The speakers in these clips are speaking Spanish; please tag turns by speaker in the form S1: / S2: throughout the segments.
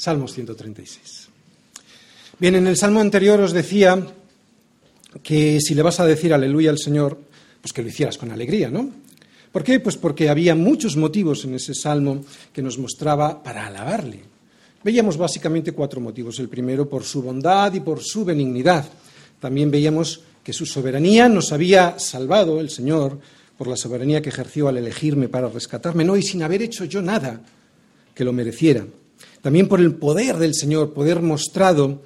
S1: Salmos 136. Bien, en el salmo anterior os decía que si le vas a decir aleluya al Señor, pues que lo hicieras con alegría, ¿no? ¿Por qué? Pues porque había muchos motivos en ese salmo que nos mostraba para alabarle. Veíamos básicamente cuatro motivos. El primero, por su bondad y por su benignidad. También veíamos que su soberanía nos había salvado, el Señor, por la soberanía que ejerció al elegirme para rescatarme, no, y sin haber hecho yo nada que lo mereciera. También por el poder del Señor, poder mostrado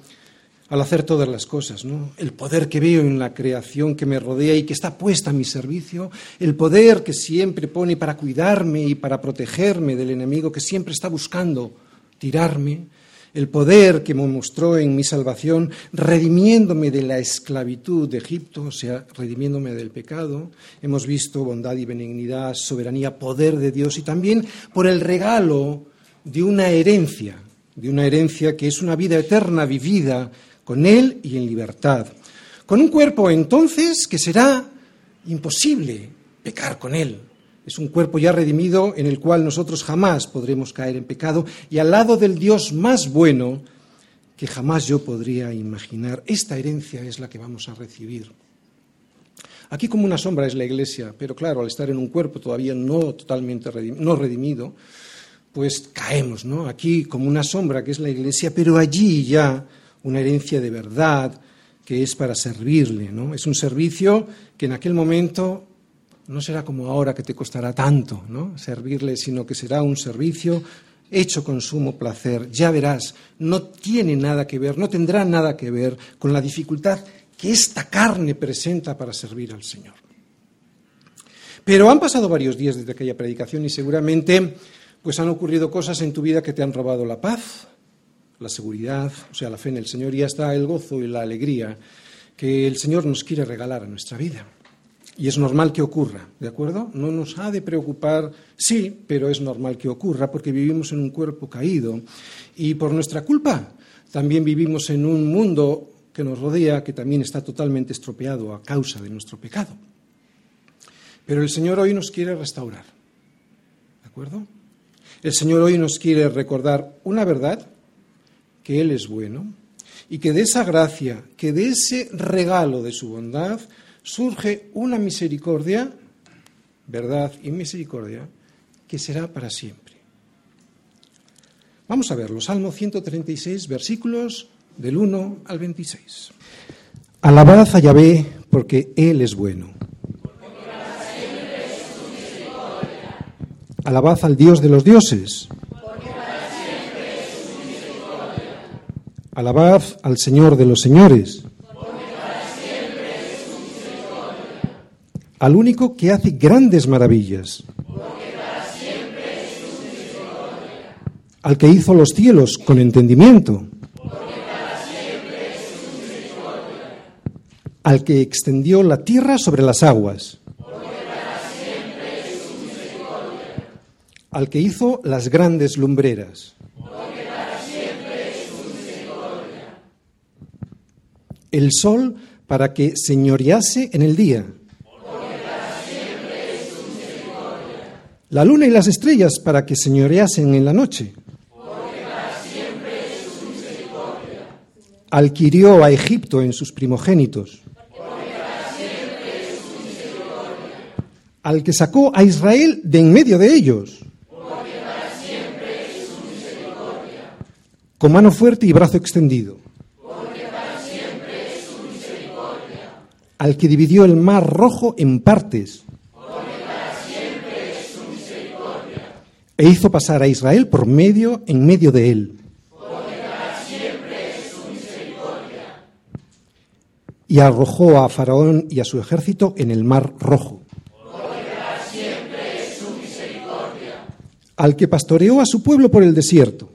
S1: al hacer todas las cosas, ¿no? El poder que veo en la creación que me rodea y que está puesta a mi servicio, el poder que siempre pone para cuidarme y para protegerme del enemigo que siempre está buscando tirarme, el poder que me mostró en mi salvación, redimiéndome de la esclavitud de Egipto, o sea, redimiéndome del pecado. Hemos visto bondad y benignidad, soberanía, poder de Dios y también por el regalo de una herencia, de una herencia que es una vida eterna vivida con Él y en libertad. Con un cuerpo entonces que será imposible pecar con Él. Es un cuerpo ya redimido en el cual nosotros jamás podremos caer en pecado y al lado del Dios más bueno que jamás yo podría imaginar. Esta herencia es la que vamos a recibir. Aquí como una sombra es la iglesia, pero claro, al estar en un cuerpo todavía no totalmente no redimido, pues caemos, ¿no? Aquí como una sombra que es la iglesia, pero allí ya una herencia de verdad que es para servirle, ¿no? Es un servicio que en aquel momento no será como ahora que te costará tanto, ¿no? Servirle, sino que será un servicio hecho con sumo placer. Ya verás, no tiene nada que ver, no tendrá nada que ver con la dificultad que esta carne presenta para servir al Señor. Pero han pasado varios días desde aquella predicación y seguramente pues han ocurrido cosas en tu vida que te han robado la paz, la seguridad, o sea, la fe en el Señor y hasta el gozo y la alegría que el Señor nos quiere regalar a nuestra vida. Y es normal que ocurra, ¿de acuerdo? No nos ha de preocupar, sí, pero es normal que ocurra porque vivimos en un cuerpo caído y por nuestra culpa también vivimos en un mundo que nos rodea que también está totalmente estropeado a causa de nuestro pecado. Pero el Señor hoy nos quiere restaurar, ¿de acuerdo? El Señor hoy nos quiere recordar una verdad, que Él es bueno, y que de esa gracia, que de ese regalo de su bondad, surge una misericordia, verdad y misericordia, que será para siempre. Vamos a verlo, Salmo 136, versículos del 1 al 26. Alabad a Yahvé porque Él es bueno Alabad al Dios de los dioses. Alabad al Señor de los señores. Al único que hace grandes maravillas. Al que hizo los cielos con entendimiento. Al que extendió la tierra sobre las aguas al que hizo las grandes lumbreras. El sol para que señorease en el día. La luna y las estrellas para que señoreasen en la noche. Al que hirió a Egipto en sus primogénitos. Al que sacó a Israel de en medio de ellos. Con mano fuerte y brazo extendido. Al que dividió el mar rojo en partes. E hizo pasar a Israel por medio, en medio de él. Y arrojó a Faraón y a su ejército en el mar rojo. Al que pastoreó a su pueblo por el desierto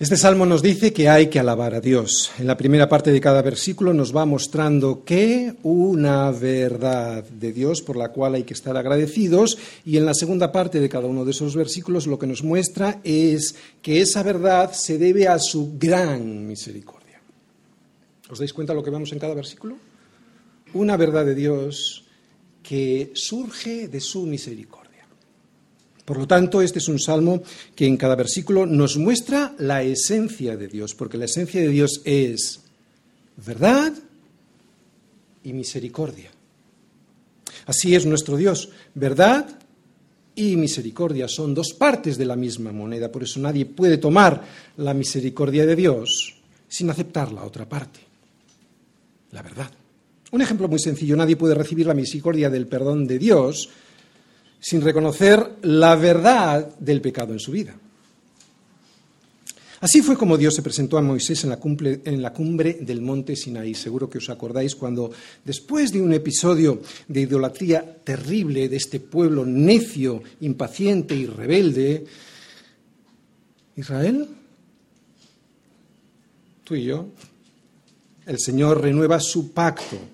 S1: Este salmo nos dice que hay que alabar a Dios. En la primera parte de cada versículo nos va mostrando que una verdad de Dios por la cual hay que estar agradecidos y en la segunda parte de cada uno de esos versículos lo que nos muestra es que esa verdad se debe a su gran misericordia. ¿Os dais cuenta de lo que vemos en cada versículo? Una verdad de Dios que surge de su misericordia. Por lo tanto, este es un salmo que en cada versículo nos muestra la esencia de Dios, porque la esencia de Dios es verdad y misericordia. Así es nuestro Dios, verdad y misericordia son dos partes de la misma moneda, por eso nadie puede tomar la misericordia de Dios sin aceptar la otra parte, la verdad. Un ejemplo muy sencillo, nadie puede recibir la misericordia del perdón de Dios sin reconocer la verdad del pecado en su vida. Así fue como Dios se presentó a Moisés en la, cumbre, del monte Sinaí. Seguro que os acordáis cuando, después de un episodio de idolatría terrible de este pueblo necio, impaciente y rebelde, Israel, tú y yo, el Señor renueva su pacto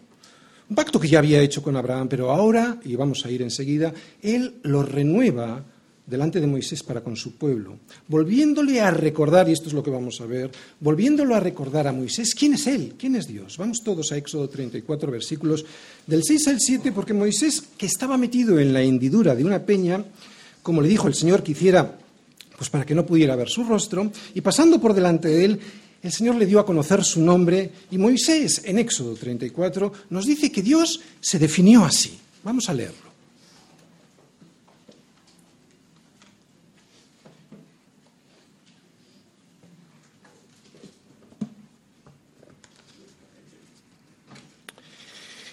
S1: un pacto que ya había hecho con Abraham, pero ahora, y vamos a ir enseguida, él lo renueva delante de Moisés para con su pueblo, volviéndole a recordar, y esto es lo que vamos a ver, volviéndolo a recordar a Moisés, ¿quién es él? ¿Quién es Dios? Vamos todos a Éxodo 34, versículos del 6 al 7, porque Moisés, que estaba metido en la hendidura de una peña, como le dijo el Señor que hiciera, pues para que no pudiera ver su rostro, y pasando por delante de él, el Señor le dio a conocer su nombre y Moisés, en Éxodo 34, nos dice que Dios se definió así. Vamos a leerlo.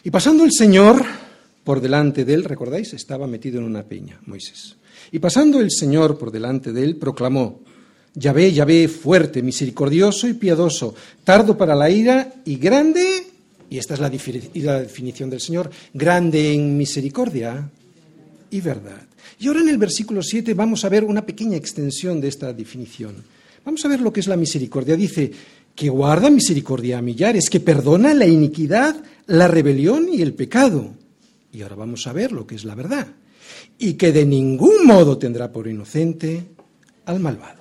S1: Y pasando el Señor por delante de él, ¿recordáis? Estaba metido en una peña, Moisés. Y pasando el Señor por delante de él, proclamó, Yahvé, Yahvé, fuerte, misericordioso y piadoso, tardo para la ira y grande, y esta es la, definición del Señor, grande en misericordia y verdad. Y ahora en el versículo 7 vamos a ver una pequeña extensión de esta definición. Vamos a ver lo que es la misericordia. Dice que guarda misericordia a millares, que perdona la iniquidad, la rebelión y el pecado. Y ahora vamos a ver lo que es la verdad. Y que de ningún modo tendrá por inocente al malvado.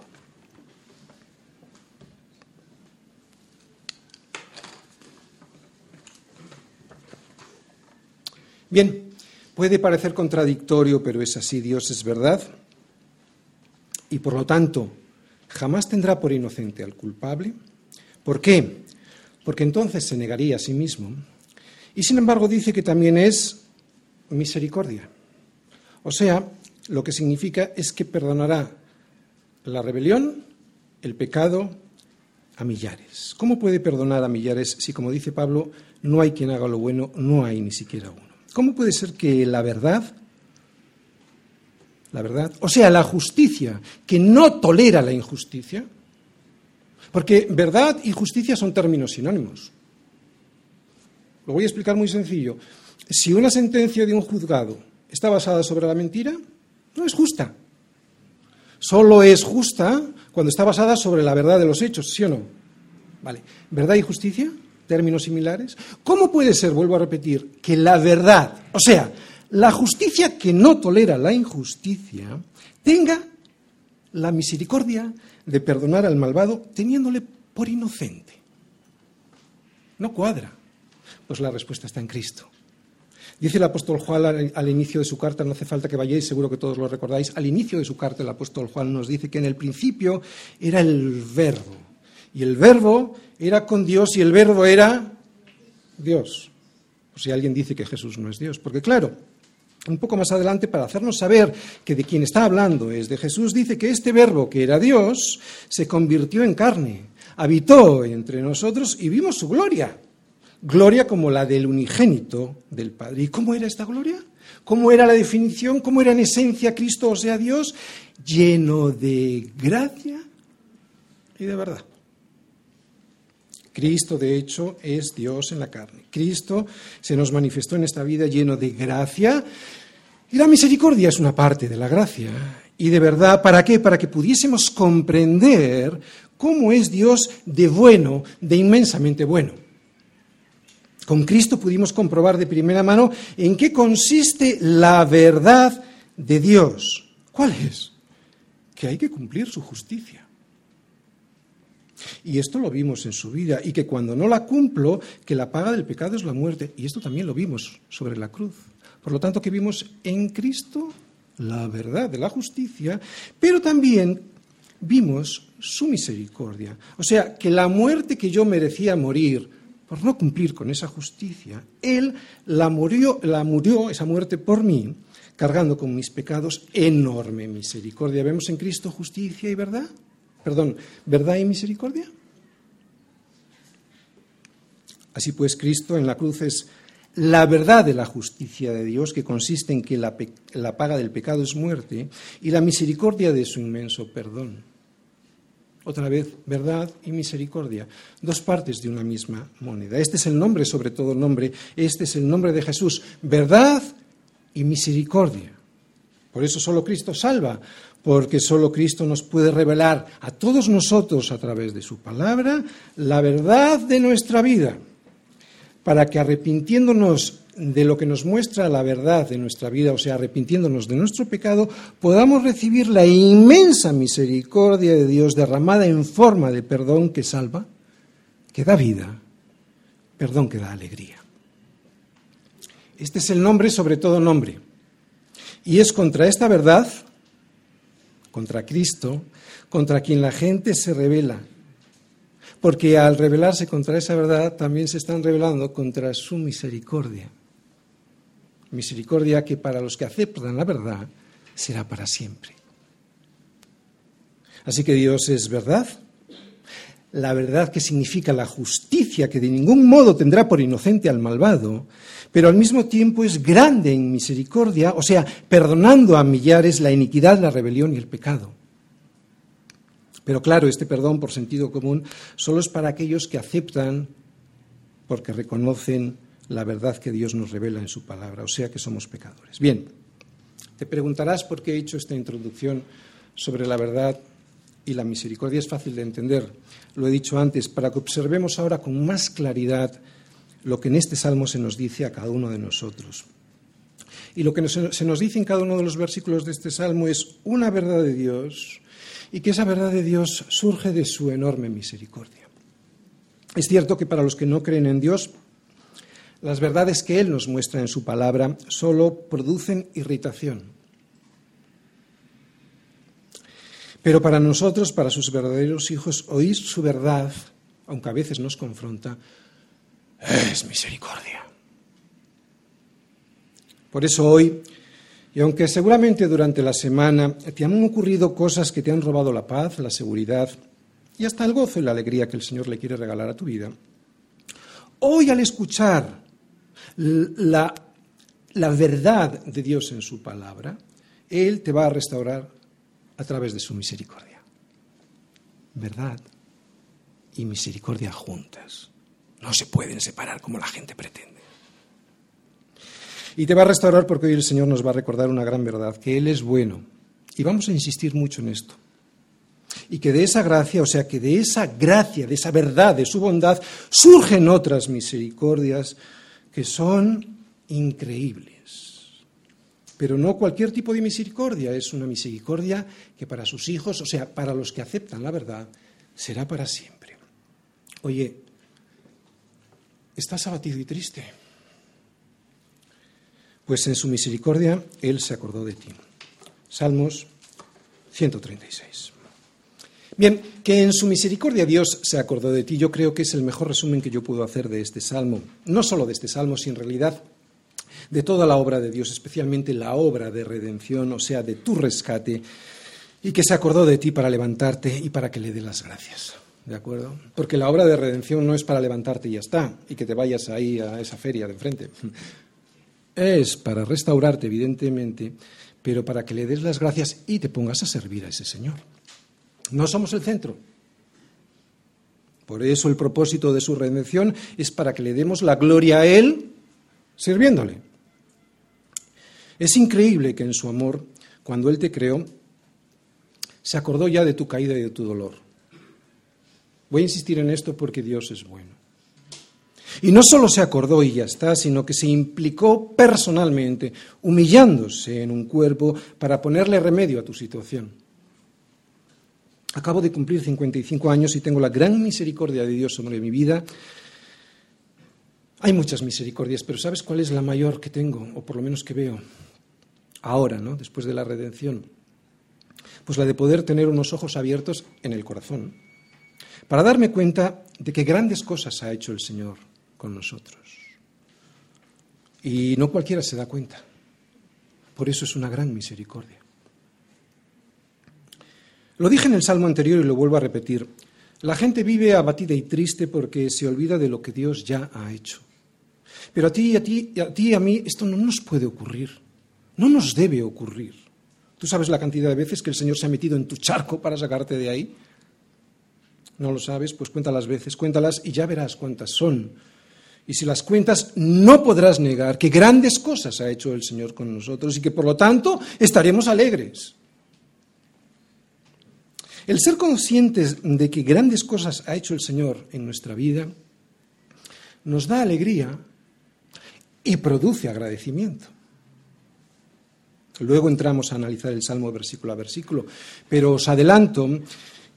S1: Bien, puede parecer contradictorio, pero es así, Dios es verdad. Y por lo tanto, jamás tendrá por inocente al culpable. ¿Por qué? Porque entonces se negaría a sí mismo. Y sin embargo dice que también es misericordia. O sea, lo que significa es que perdonará la rebelión, el pecado, a millares. ¿Cómo puede perdonar a millares si, como dice Pablo, no hay quien haga lo bueno, no hay ni siquiera uno? ¿Cómo puede ser que la verdad, la verdad, o sea, la justicia, que no tolera la injusticia, porque verdad y justicia son términos sinónimos. Lo voy a explicar muy sencillo. Si una sentencia de un juzgado está basada sobre la mentira, no es justa. Solo es justa cuando está basada sobre la verdad de los hechos, ¿sí o no? Vale. ¿Verdad y justicia? Términos similares? ¿Cómo puede ser, vuelvo a repetir, que la verdad, o sea, la justicia que no tolera la injusticia, tenga la misericordia de perdonar al malvado teniéndole por inocente? No cuadra. Pues la respuesta está en Cristo. Dice el apóstol Juan al, inicio de su carta, no hace falta que vayáis, seguro que todos lo recordáis, al inicio de su carta el apóstol Juan nos dice que en el principio era el verbo, y el verbo era con Dios y el verbo era Dios. O si alguien dice que Jesús no es Dios. Porque claro, un poco más adelante, para hacernos saber que de quien está hablando es de Jesús, dice que este verbo, que era Dios, se convirtió en carne, habitó entre nosotros y vimos su gloria. Gloria como la del unigénito del Padre. ¿Y cómo era esta gloria? ¿Cómo era la definición? ¿Cómo era en esencia Cristo, o sea, Dios? Lleno de gracia y de verdad. Cristo, de hecho, es Dios en la carne. Cristo se nos manifestó en esta vida lleno de gracia y la misericordia es una parte de la gracia. Y de verdad, ¿para qué? Para que pudiésemos comprender cómo es Dios de bueno, de inmensamente bueno. Con Cristo pudimos comprobar de primera mano en qué consiste la verdad de Dios. ¿Cuál es? Que hay que cumplir su justicia. Y esto lo vimos en su vida, y que cuando no la cumplo, que la paga del pecado es la muerte. Y esto también lo vimos sobre la cruz. Por lo tanto, que vimos en Cristo la verdad de la justicia, pero también vimos su misericordia. O sea, que la muerte que yo merecía morir por no cumplir con esa justicia, Él la murió, la murió esa muerte por mí, cargando con mis pecados enorme misericordia. ¿Vemos en Cristo justicia y verdad? Perdón, verdad y misericordia. Así pues, Cristo en la cruz es la verdad de la justicia de Dios, que consiste en que la, la, paga del pecado es muerte, y la misericordia de su inmenso perdón. Otra vez, verdad y misericordia, dos partes de una misma moneda. Este es el nombre, sobre todo nombre, este es el nombre de Jesús, verdad y misericordia. Por eso solo Cristo salva, porque solo Cristo nos puede revelar a todos nosotros a través de su palabra la verdad de nuestra vida, para que arrepintiéndonos de lo que nos muestra la verdad de nuestra vida, o sea, arrepintiéndonos de nuestro pecado, podamos recibir la inmensa misericordia de Dios derramada en forma de perdón que salva, que da vida, perdón que da alegría. Este es el nombre sobre todo nombre. Y es contra esta verdad contra Cristo, contra quien la gente se revela. Porque al rebelarse contra esa verdad, también se están rebelando contra su misericordia. Misericordia que para los que aceptan la verdad será para siempre. Así que Dios es verdad, la verdad que significa la justicia que de ningún modo tendrá por inocente al malvado, pero al mismo tiempo es grande en misericordia, o sea, perdonando a millares la iniquidad, la rebelión y el pecado. Pero claro, este perdón por sentido común solo es para aquellos que aceptan porque reconocen la verdad que Dios nos revela en su palabra, o sea que somos pecadores. Bien, te preguntarás por qué he hecho esta introducción sobre la verdad y la misericordia. Es fácil de entender, lo he dicho antes, para que observemos ahora con más claridad lo que en este salmo se nos dice a cada uno de nosotros. Y lo que se nos dice en cada uno de los versículos de este salmo es una verdad de Dios y que esa verdad de Dios surge de su enorme misericordia. Es cierto que para los que no creen en Dios, las verdades que Él nos muestra en su palabra solo producen irritación. Pero para nosotros, para sus verdaderos hijos, oír su verdad, aunque a veces nos confronta, es misericordia. Por eso hoy, y aunque seguramente durante la semana te han ocurrido cosas que te han robado la paz, la seguridad y hasta el gozo y la alegría que el Señor le quiere regalar a tu vida, hoy al escuchar la, la verdad de Dios en su palabra, Él te va a restaurar a través de su misericordia. Verdad y misericordia juntas. No se pueden separar como la gente pretende. Y te va a restaurar porque hoy el Señor nos va a recordar una gran verdad, que Él es bueno. Y vamos a insistir mucho en esto. Y que de esa gracia, o sea, que de esa gracia, de esa verdad, de su bondad, surgen otras misericordias que son increíbles. Pero no cualquier tipo de misericordia, es una misericordia que para sus hijos, o sea, para los que aceptan la verdad, será para siempre. Oye, ¿Estás abatido y triste? Pues en su misericordia Él se acordó de ti. Salmos 136. Bien, que en su misericordia Dios se acordó de ti, yo creo que es el mejor resumen que yo puedo hacer de este salmo. No solo de este salmo, sino en realidad de toda la obra de Dios, especialmente la obra de redención, o sea, de tu rescate, y que se acordó de ti para levantarte y para que le dé las gracias. ¿De acuerdo? Porque la obra de redención no es para levantarte y ya está, y que te vayas ahí a esa feria de enfrente. Es para restaurarte, evidentemente, pero para que le des las gracias y te pongas a servir a ese Señor. No somos el centro. Por eso el propósito de su redención es para que le demos la gloria a Él sirviéndole. Es increíble que en su amor, cuando Él te creó, se acordó ya de tu caída y de tu dolor. Voy a insistir en esto porque Dios es bueno. Y no solo se acordó y ya está, sino que se implicó personalmente, humillándose en un cuerpo para ponerle remedio a tu situación. Acabo de cumplir 55 años y tengo la gran misericordia de Dios sobre mi vida. Hay muchas misericordias, pero ¿sabes cuál es la mayor que tengo, o por lo menos que veo ahora, ¿no? después de la redención? Pues la de poder tener unos ojos abiertos en el corazón para darme cuenta de que grandes cosas ha hecho el Señor con nosotros. Y no cualquiera se da cuenta. Por eso es una gran misericordia. Lo dije en el salmo anterior y lo vuelvo a repetir. La gente vive abatida y triste porque se olvida de lo que Dios ya ha hecho. Pero a ti y a ti, a ti y a mí esto no nos puede ocurrir. No nos debe ocurrir. ¿Tú sabes la cantidad de veces que el Señor se ha metido en tu charco para sacarte de ahí? ¿No lo sabes? Pues cuéntalas veces, cuéntalas y ya verás cuántas son. Y si las cuentas, no podrás negar que grandes cosas ha hecho el Señor con nosotros y que por lo tanto estaremos alegres. El ser conscientes de que grandes cosas ha hecho el Señor en nuestra vida nos da alegría y produce agradecimiento. Luego entramos a analizar el Salmo versículo a versículo, pero os adelanto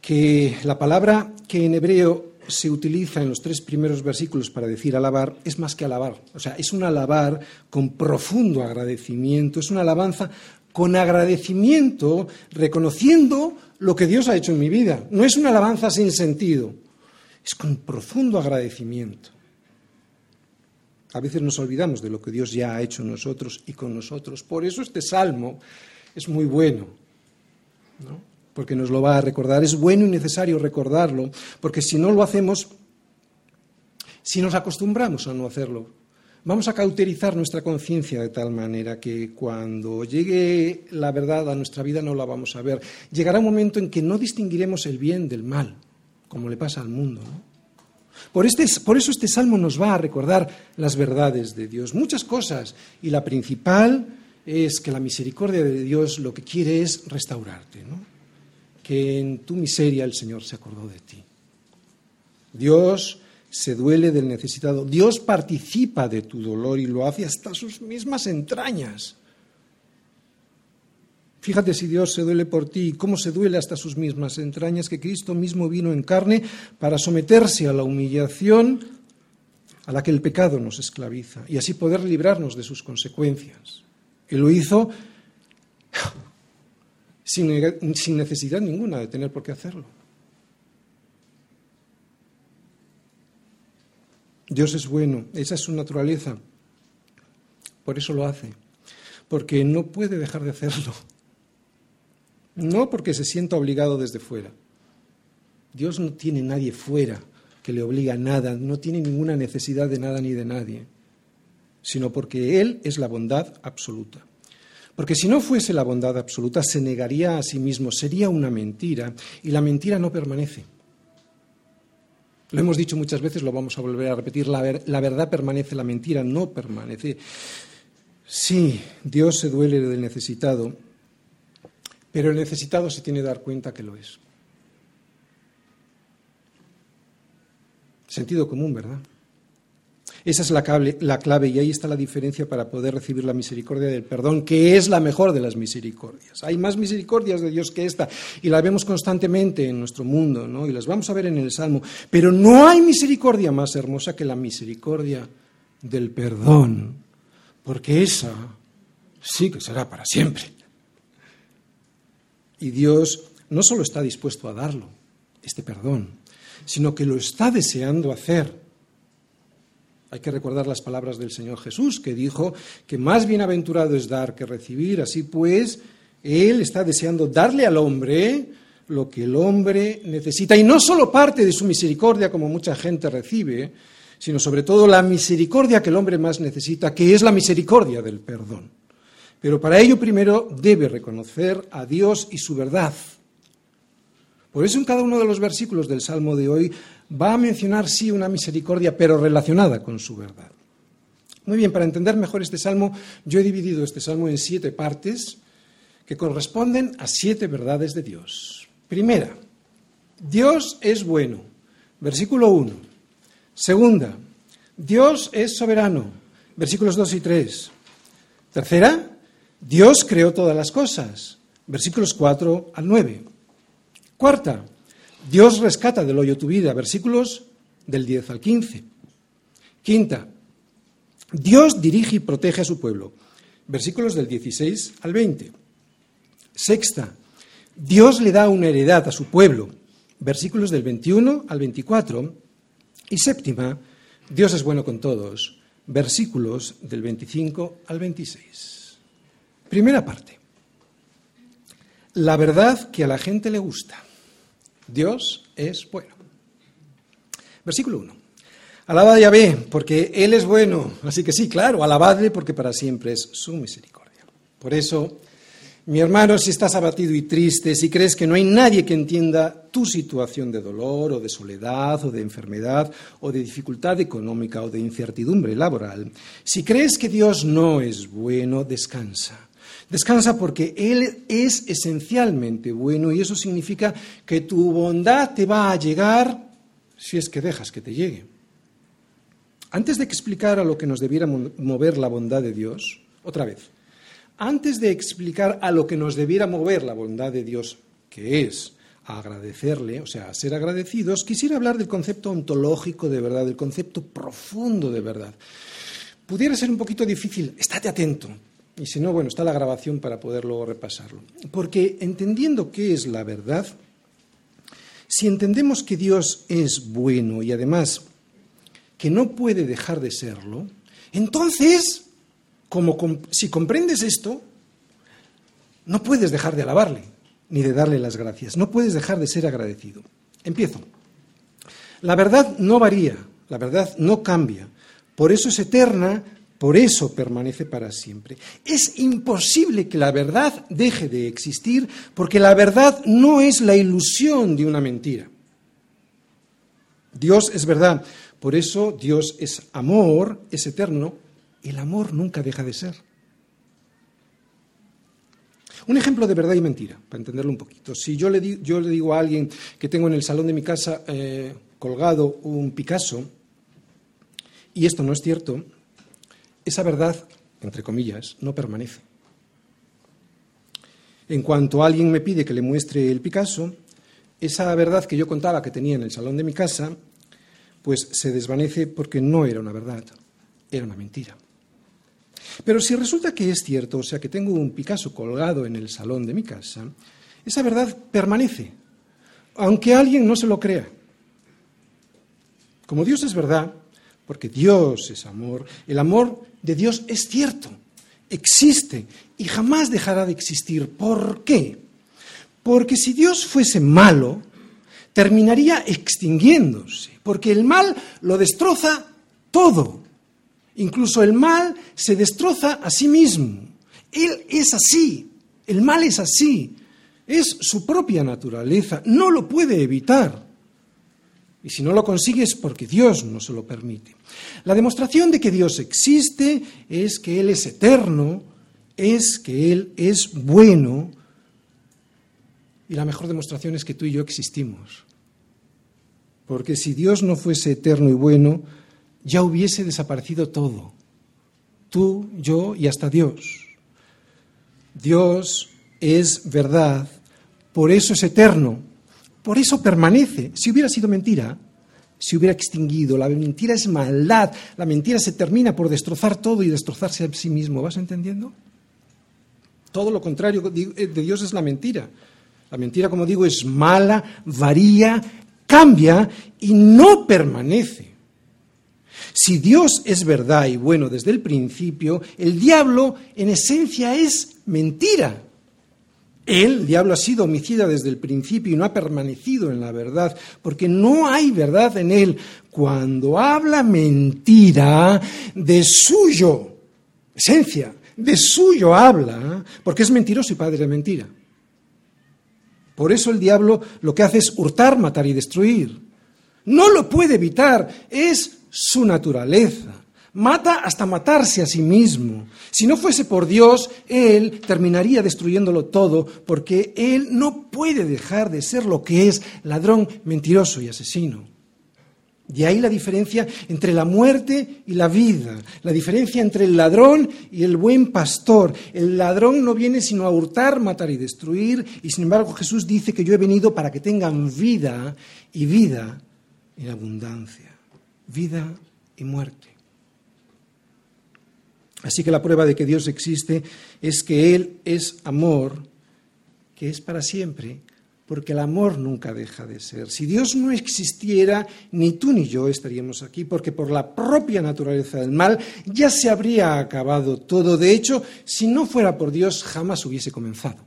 S1: que la palabra que en hebreo se utiliza en los tres primeros versículos para decir alabar es más que alabar. O sea, es un alabar con profundo agradecimiento, es una alabanza con agradecimiento, reconociendo lo que Dios ha hecho en mi vida. No es una alabanza sin sentido, es con profundo agradecimiento. A veces nos olvidamos de lo que Dios ya ha hecho en nosotros y con nosotros. Por eso este salmo es muy bueno. ¿no? Porque nos lo va a recordar. Es bueno y necesario recordarlo, porque si no lo hacemos, si nos acostumbramos a no hacerlo, vamos a cauterizar nuestra conciencia de tal manera que cuando llegue la verdad a nuestra vida no la vamos a ver. Llegará un momento en que no distinguiremos el bien del mal, como le pasa al mundo. Por, este, por eso este salmo nos va a recordar las verdades de Dios, muchas cosas, y la principal es que la misericordia de Dios lo que quiere es restaurarte. Que en tu miseria el Señor se acordó de ti. Dios se duele del necesitado. Dios participa de tu dolor y lo hace hasta sus mismas entrañas. Fíjate si Dios se duele por ti, cómo se duele hasta sus mismas entrañas, que Cristo mismo vino en carne para someterse a la humillación a la que el pecado nos esclaviza y así poder librarnos de sus consecuencias. Y lo hizo sin, necesidad ninguna de tener por qué hacerlo. Dios es bueno, esa es su naturaleza. Por eso lo hace, porque no puede dejar de hacerlo. No porque se sienta obligado desde fuera. Dios no tiene nadie fuera que le obliga a nada, no tiene ninguna necesidad de nada ni de nadie, sino porque Él es la bondad absoluta. Porque si no fuese la bondad absoluta, se negaría a sí mismo, sería una mentira, y la mentira no permanece. Lo hemos dicho muchas veces, lo vamos a volver a repetir, la, verdad permanece, la mentira no permanece. Sí, Dios se duele del necesitado, pero el necesitado se tiene que dar cuenta que lo es. Sentido común, ¿verdad? Esa es la clave, y ahí está la diferencia para poder recibir la misericordia del perdón, que es la mejor de las misericordias. Hay más misericordias de Dios que esta y la vemos constantemente en nuestro mundo ¿no? y las vamos a ver en el Salmo. Pero no hay misericordia más hermosa que la misericordia del perdón, porque esa sí que será para siempre. Y Dios no solo está dispuesto a darlo, este perdón, sino que lo está deseando hacer Hay que recordar las palabras del Señor Jesús, que dijo que más bienaventurado es dar que recibir. Así pues, Él está deseando darle al hombre lo que el hombre necesita. Y no solo parte de su misericordia, como mucha gente recibe, sino sobre todo la misericordia que el hombre más necesita, que es la misericordia del perdón. Pero para ello primero debe reconocer a Dios y su verdad. Por eso en cada uno de los versículos del Salmo de hoy va a mencionar sí una misericordia, pero relacionada con su verdad. Muy bien, para entender mejor este Salmo, yo he dividido este Salmo en siete partes que corresponden a siete verdades de Dios. Primera, Dios es bueno. Versículo 1. Segunda, Dios es soberano. Versículos 2 y 3. Tercera, Dios creó todas las cosas. Versículos 4 al 9. Cuarta, Dios rescata del hoyo tu vida. Versículos del 10 al 15. Quinta, Dios dirige y protege a su pueblo. Versículos del 16 al 20. Sexta, Dios le da una heredad a su pueblo. Versículos del 21 al 24. Y séptima, Dios es bueno con todos. Versículos del 25 al 26. Primera parte. La verdad que a la gente le gusta. Dios es bueno. Versículo 1. Alabad a Yahvé, porque Él es bueno. Así que sí, claro, alabadle porque para siempre es su misericordia. Por eso, mi hermano, si estás abatido y triste, si crees que no hay nadie que entienda tu situación de dolor o de soledad o de enfermedad o de dificultad económica o de incertidumbre laboral, si crees que Dios no es bueno, descansa. Descansa porque Él es esencialmente bueno y eso significa que tu bondad te va a llegar si es que dejas que te llegue. Antes de explicar a lo que nos debiera mover la bondad de Dios, otra vez, antes de explicar a lo que nos debiera mover la bondad de Dios, que es agradecerle, o sea, a ser agradecidos, quisiera hablar del concepto ontológico de verdad, del concepto profundo de verdad. Pudiera ser un poquito difícil, estate atento, y si no, bueno, está la grabación para poder luego repasarlo. Porque entendiendo qué es la verdad, si entendemos que Dios es bueno y además que no puede dejar de serlo, entonces, como si comprendes esto, no puedes dejar de alabarle ni de darle las gracias, no puedes dejar de ser agradecido. Empiezo. La verdad no varía, la verdad no cambia, por eso es eterna, por eso permanece para siempre. Es imposible que la verdad deje de existir porque la verdad no es la ilusión de una mentira. Dios es verdad, por eso Dios es amor, es eterno. El amor nunca deja de ser. Un ejemplo de verdad y mentira, para entenderlo un poquito. Si yo le, digo, a alguien que tengo en el salón de mi casa eh, colgado un Picasso, y esto no es cierto, esa verdad, entre comillas, no permanece. En cuanto alguien me pide que le muestre el Picasso, esa verdad que yo contaba que tenía en el salón de mi casa, pues se desvanece porque no era una verdad, era una mentira. Pero si resulta que es cierto, o sea, que tengo un Picasso colgado en el salón de mi casa, esa verdad permanece, aunque alguien no se lo crea. Como Dios es verdad, porque Dios es amor, el amor de Dios es cierto, existe y jamás dejará de existir. ¿Por qué? Porque si Dios fuese malo, terminaría extinguiéndose, porque el mal lo destroza todo. Incluso el mal se destroza a sí mismo. Él es así, el mal es así, es su propia naturaleza, no lo puede evitar. Y si no lo consigue es porque Dios no se lo permite. La demostración de que Dios existe es que Él es eterno, es que Él es bueno. Y la mejor demostración es que tú y yo existimos. Porque si Dios no fuese eterno y bueno, ya hubiese desaparecido todo. Tú, yo y hasta Dios. Dios es verdad, por eso es eterno, por eso permanece. Si hubiera sido mentira, se hubiera extinguido. La mentira es maldad. La mentira se termina por destrozar todo y destrozarse a sí mismo. ¿Vas entendiendo? Todo lo contrario de Dios es la mentira. La mentira, como digo, es mala, varía, cambia y no permanece. Si Dios es verdad y bueno desde el principio, el diablo en esencia es mentira. Él, el diablo, ha sido homicida desde el principio y no ha permanecido en la verdad, porque no hay verdad en él. Cuando habla mentira, de suyo, esencia, de suyo habla, porque es mentiroso y padre de mentira. Por eso el diablo lo que hace es hurtar, matar y destruir. No lo puede evitar, es su naturaleza. Mata hasta matarse a sí mismo. Si no fuese por Dios, Él terminaría destruyéndolo todo, porque Él no puede dejar de ser lo que es ladrón, mentiroso y asesino. De ahí la diferencia entre la muerte y la vida, la diferencia entre el ladrón y el buen pastor. El ladrón no viene sino a hurtar, matar y destruir, y sin embargo Jesús dice que yo he venido para que tengan vida y vida en abundancia, vida y muerte. Así que la prueba de que Dios existe es que Él es amor, que es para siempre, porque el amor nunca deja de ser. Si Dios no existiera, ni tú ni yo estaríamos aquí, porque por la propia naturaleza del mal ya se habría acabado todo. De hecho, si no fuera por Dios, jamás hubiese comenzado.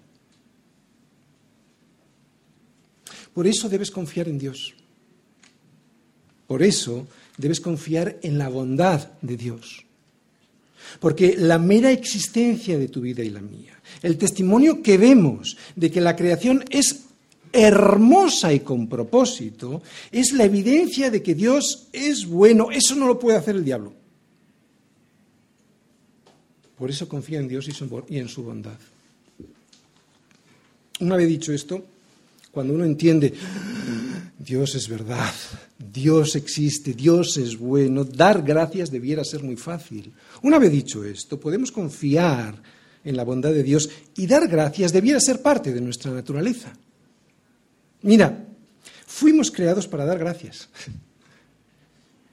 S1: Por eso debes confiar en Dios. Por eso debes confiar en la bondad de Dios. Porque la mera existencia de tu vida y la mía, el testimonio que vemos de que la creación es hermosa y con propósito, es la evidencia de que Dios es bueno. Eso no lo puede hacer el diablo. Por eso confía en Dios y en su bondad. Una vez dicho esto, cuando uno entiende, Dios es verdad, Dios existe, Dios es bueno, dar gracias debiera ser muy fácil. Una vez dicho esto, podemos confiar en la bondad de Dios y dar gracias debiera ser parte de nuestra naturaleza. Mira, fuimos creados para dar gracias.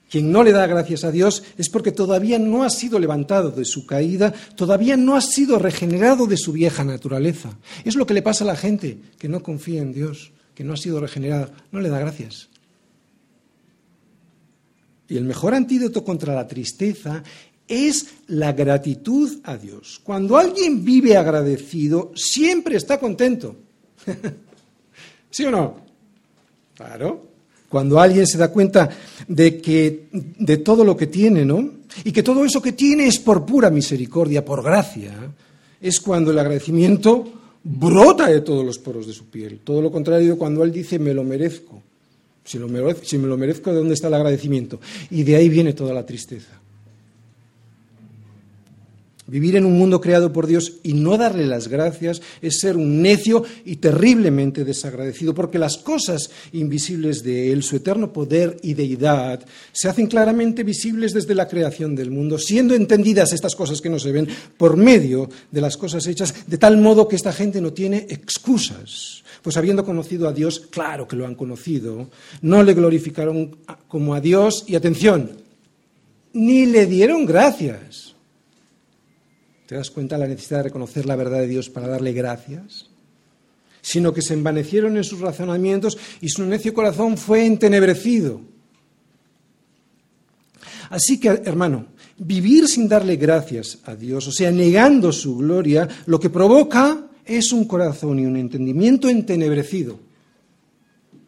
S1: Quien no le da gracias a Dios es porque todavía no ha sido levantado de su caída, todavía no ha sido regenerado de su vieja naturaleza. Es lo que le pasa a la gente que no confía en Dios, que no ha sido regenerada, no le da gracias. Y el mejor antídoto contra la tristeza es la gratitud a Dios. Cuando alguien vive agradecido, siempre está contento. ¿Sí o no? Claro. Cuando alguien se da cuenta de que de todo lo que tiene, ¿no? Y que todo eso que tiene es por pura misericordia, por gracia, es cuando el agradecimiento brota de todos los poros de su piel. Todo lo contrario cuando él dice me lo merezco. Si, lo merezco, si me lo merezco, ¿de dónde está el agradecimiento? Y de ahí viene toda la tristeza. Vivir en un mundo creado por Dios y no darle las gracias es ser un necio y terriblemente desagradecido, porque las cosas invisibles de Él, su eterno poder y deidad, se hacen claramente visibles desde la creación del mundo, siendo entendidas estas cosas que no se ven por medio de las cosas hechas, de tal modo que esta gente no tiene excusas. Pues habiendo conocido a Dios, claro que lo han conocido, no le glorificaron como a Dios y atención, ni le dieron gracias ¿Te das cuenta de la necesidad de reconocer la verdad de Dios para darle gracias? Sino que se envanecieron en sus razonamientos y su necio corazón fue entenebrecido. Así que, hermano, vivir sin darle gracias a Dios, o sea, negando su gloria, lo que provoca es un corazón y un entendimiento entenebrecido.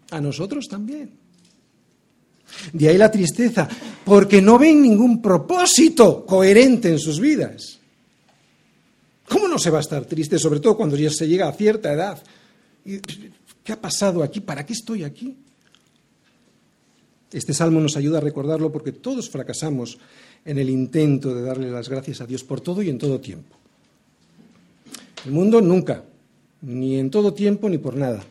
S1: A nosotros también. De ahí la tristeza, porque no ven ningún propósito coherente en sus vidas. ¿Cómo no se va a estar triste, sobre todo cuando ya se llega a cierta edad? ¿Qué ha pasado aquí? ¿Para qué estoy aquí? Este salmo nos ayuda a recordarlo porque todos fracasamos en el intento de darle las gracias a Dios por todo y en todo tiempo. El mundo nunca, ni en todo tiempo ni por nada.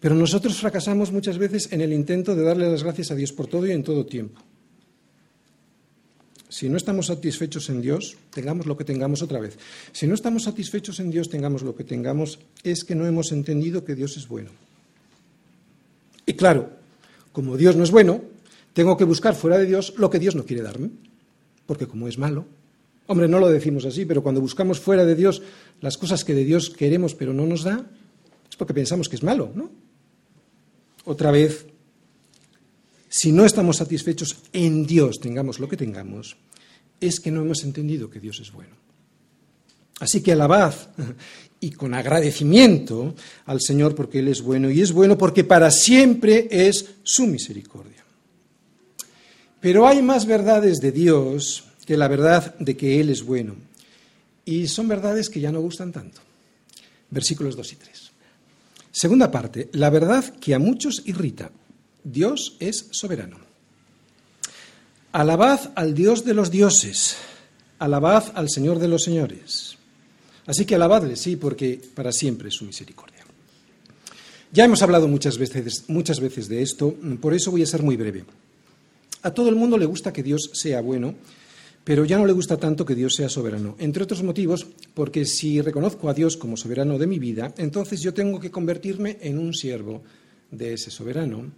S1: Pero nosotros fracasamos muchas veces en el intento de darle las gracias a Dios por todo y en todo tiempo. Si no estamos satisfechos en Dios, tengamos lo que tengamos otra vez. Si no estamos satisfechos en Dios, tengamos lo que tengamos, es que no hemos entendido que Dios es bueno. Y claro, como Dios no es bueno, tengo que buscar fuera de Dios lo que Dios no quiere darme, porque como es malo, hombre, no lo decimos así, pero cuando buscamos fuera de Dios las cosas que de Dios queremos pero no nos da, es porque pensamos que es malo, ¿no? Otra vez si no estamos satisfechos en Dios, tengamos lo que tengamos, es que no hemos entendido que Dios es bueno. Así que alabad y con agradecimiento al Señor porque Él es bueno y es bueno porque para siempre es su misericordia. Pero hay más verdades de Dios que la verdad de que Él es bueno. Y son verdades que ya no gustan tanto. Versículos 2 y 3. Segunda parte, la verdad que a muchos irrita. Dios es soberano. Alabad al Dios de los dioses, alabad al Señor de los señores. Así que alabadle, sí, porque para siempre es su misericordia. Ya hemos hablado muchas veces, muchas veces de esto, por eso voy a ser muy breve. A todo el mundo le gusta que Dios sea bueno, pero ya no le gusta tanto que Dios sea soberano. Entre otros motivos, porque si reconozco a Dios como soberano de mi vida, entonces yo tengo que convertirme en un siervo de ese soberano,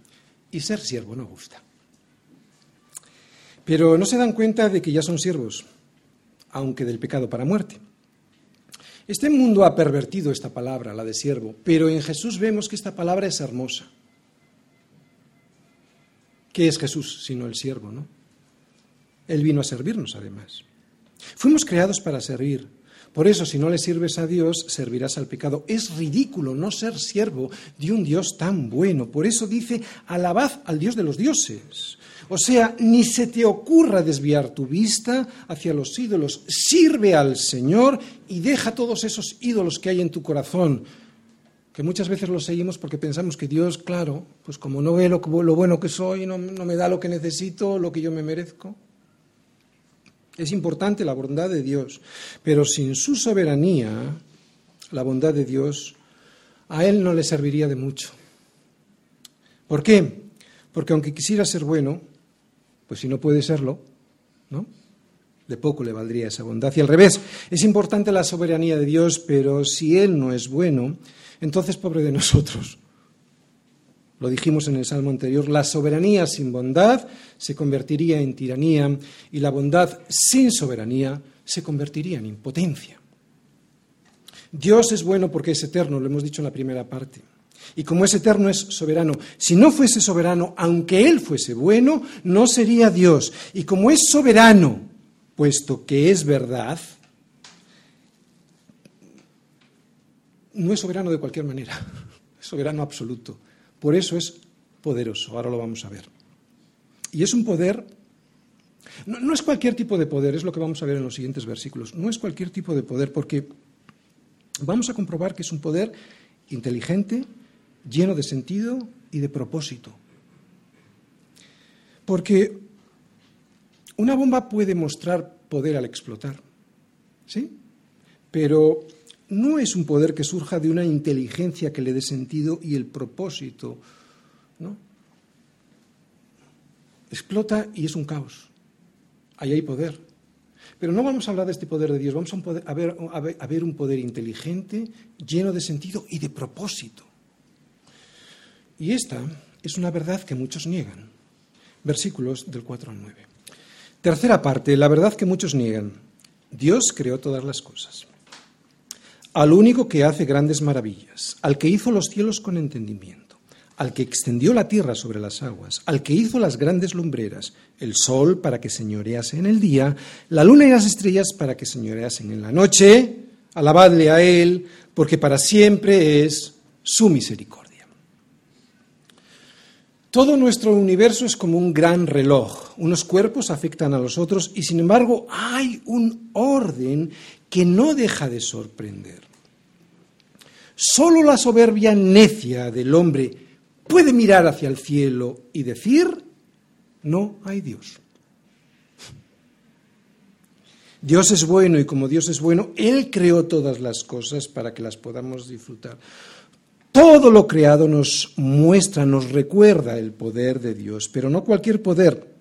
S1: y ser siervo no gusta. Pero no se dan cuenta de que ya son siervos, aunque del pecado para muerte. Este mundo ha pervertido esta palabra, la de siervo, pero en Jesús vemos que esta palabra es hermosa. ¿Qué es Jesús sino el siervo, no? Él vino a servirnos, además. Fuimos creados para servir. Por eso, si no le sirves a Dios, servirás al pecado. Es ridículo no ser siervo de un Dios tan bueno. Por eso dice, alabad al Dios de los dioses. O sea, ni se te ocurra desviar tu vista hacia los ídolos. Sirve al Señor y deja todos esos ídolos que hay en tu corazón, que muchas veces los seguimos porque pensamos que Dios, claro, pues como no ve lo, bueno que soy, no me da lo que necesito, lo que yo me merezco. Es importante la bondad de Dios, pero sin su soberanía, la bondad de Dios, a Él no le serviría de mucho. ¿Por qué? Porque aunque quisiera ser bueno, pues si no puede serlo, ¿no? De poco le valdría esa bondad. Y al revés, es importante la soberanía de Dios, pero si Él no es bueno, entonces pobre de nosotros. Lo dijimos en el Salmo anterior, la soberanía sin bondad se convertiría en tiranía y la bondad sin soberanía se convertiría en impotencia. Dios es bueno porque es eterno, lo hemos dicho en la primera parte. Y como es eterno, es soberano. Si no fuese soberano, aunque Él fuese bueno, no sería Dios. Y como es soberano, puesto que es verdad, no es soberano de cualquier manera, es soberano absoluto. Por eso es poderoso, ahora lo vamos a ver. Y es un poder, no, es cualquier tipo de poder, es lo que vamos a ver en los siguientes versículos, no es cualquier tipo de poder porque vamos a comprobar que es un poder inteligente, lleno de sentido y de propósito. Porque una bomba puede mostrar poder al explotar, ¿sí? Pero no es un poder que surja de una inteligencia que le dé sentido y el propósito. ¿no? Explota y es un caos. Ahí hay poder. Pero no vamos a hablar de este poder de Dios, vamos a, ver, a ver un poder inteligente, lleno de sentido y de propósito. Y esta es una verdad que muchos niegan. Versículos del 4 al 9. Tercera parte, la verdad que muchos niegan. Dios creó todas las cosas al único que hace grandes maravillas, al que hizo los cielos con entendimiento, al que extendió la tierra sobre las aguas, al que hizo las grandes lumbreras, el sol para que señorease en el día, la luna y las estrellas para que señoreasen en la noche, alabadle a Él, porque para siempre es su misericordia. Todo nuestro universo es como un gran reloj. Unos cuerpos afectan a los otros y sin embargo hay un orden que no deja de sorprender. Solo la soberbia necia del hombre puede mirar hacia el cielo y decir, no hay Dios. Dios es bueno y como Dios es bueno, Él creó todas las cosas para que las podamos disfrutar. Todo lo creado nos muestra, nos recuerda el poder de Dios, pero no cualquier poder,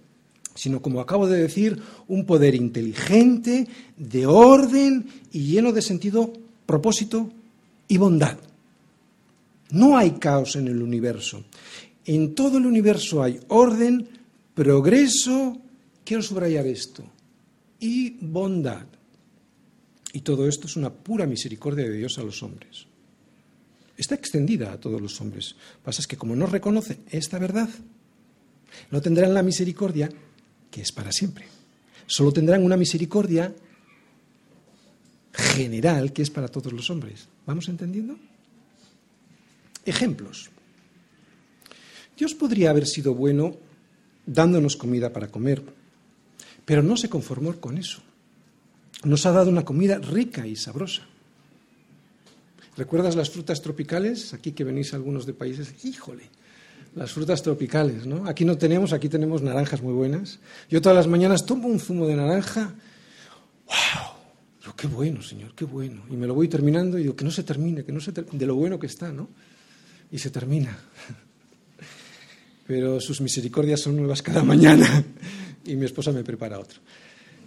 S1: sino como acabo de decir, un poder inteligente, de orden y lleno de sentido, propósito y bondad. No hay caos en el universo. En todo el universo hay orden, progreso, quiero subrayar esto, y bondad. Y todo esto es una pura misericordia de Dios a los hombres. Está extendida a todos los hombres. Lo que pasa es que como no reconocen esta verdad, No tendrán la misericordia que es para siempre. Solo tendrán una misericordia general que es para todos los hombres. ¿Vamos entendiendo? Ejemplos. Dios podría haber sido bueno dándonos comida para comer, pero no se conformó con eso. Nos ha dado una comida rica y sabrosa. ¿Recuerdas las frutas tropicales? Aquí que venís algunos de países, híjole, las frutas tropicales, ¿no? Aquí no tenemos, aquí tenemos naranjas muy buenas. Yo todas las mañanas tomo un zumo de naranja. ¡Wow! qué bueno, Señor, qué bueno. Y me lo voy terminando y digo, que no se termine, que no se termine, de lo bueno que está, ¿no? Y se termina. Pero sus misericordias son nuevas cada mañana y mi esposa me prepara otro.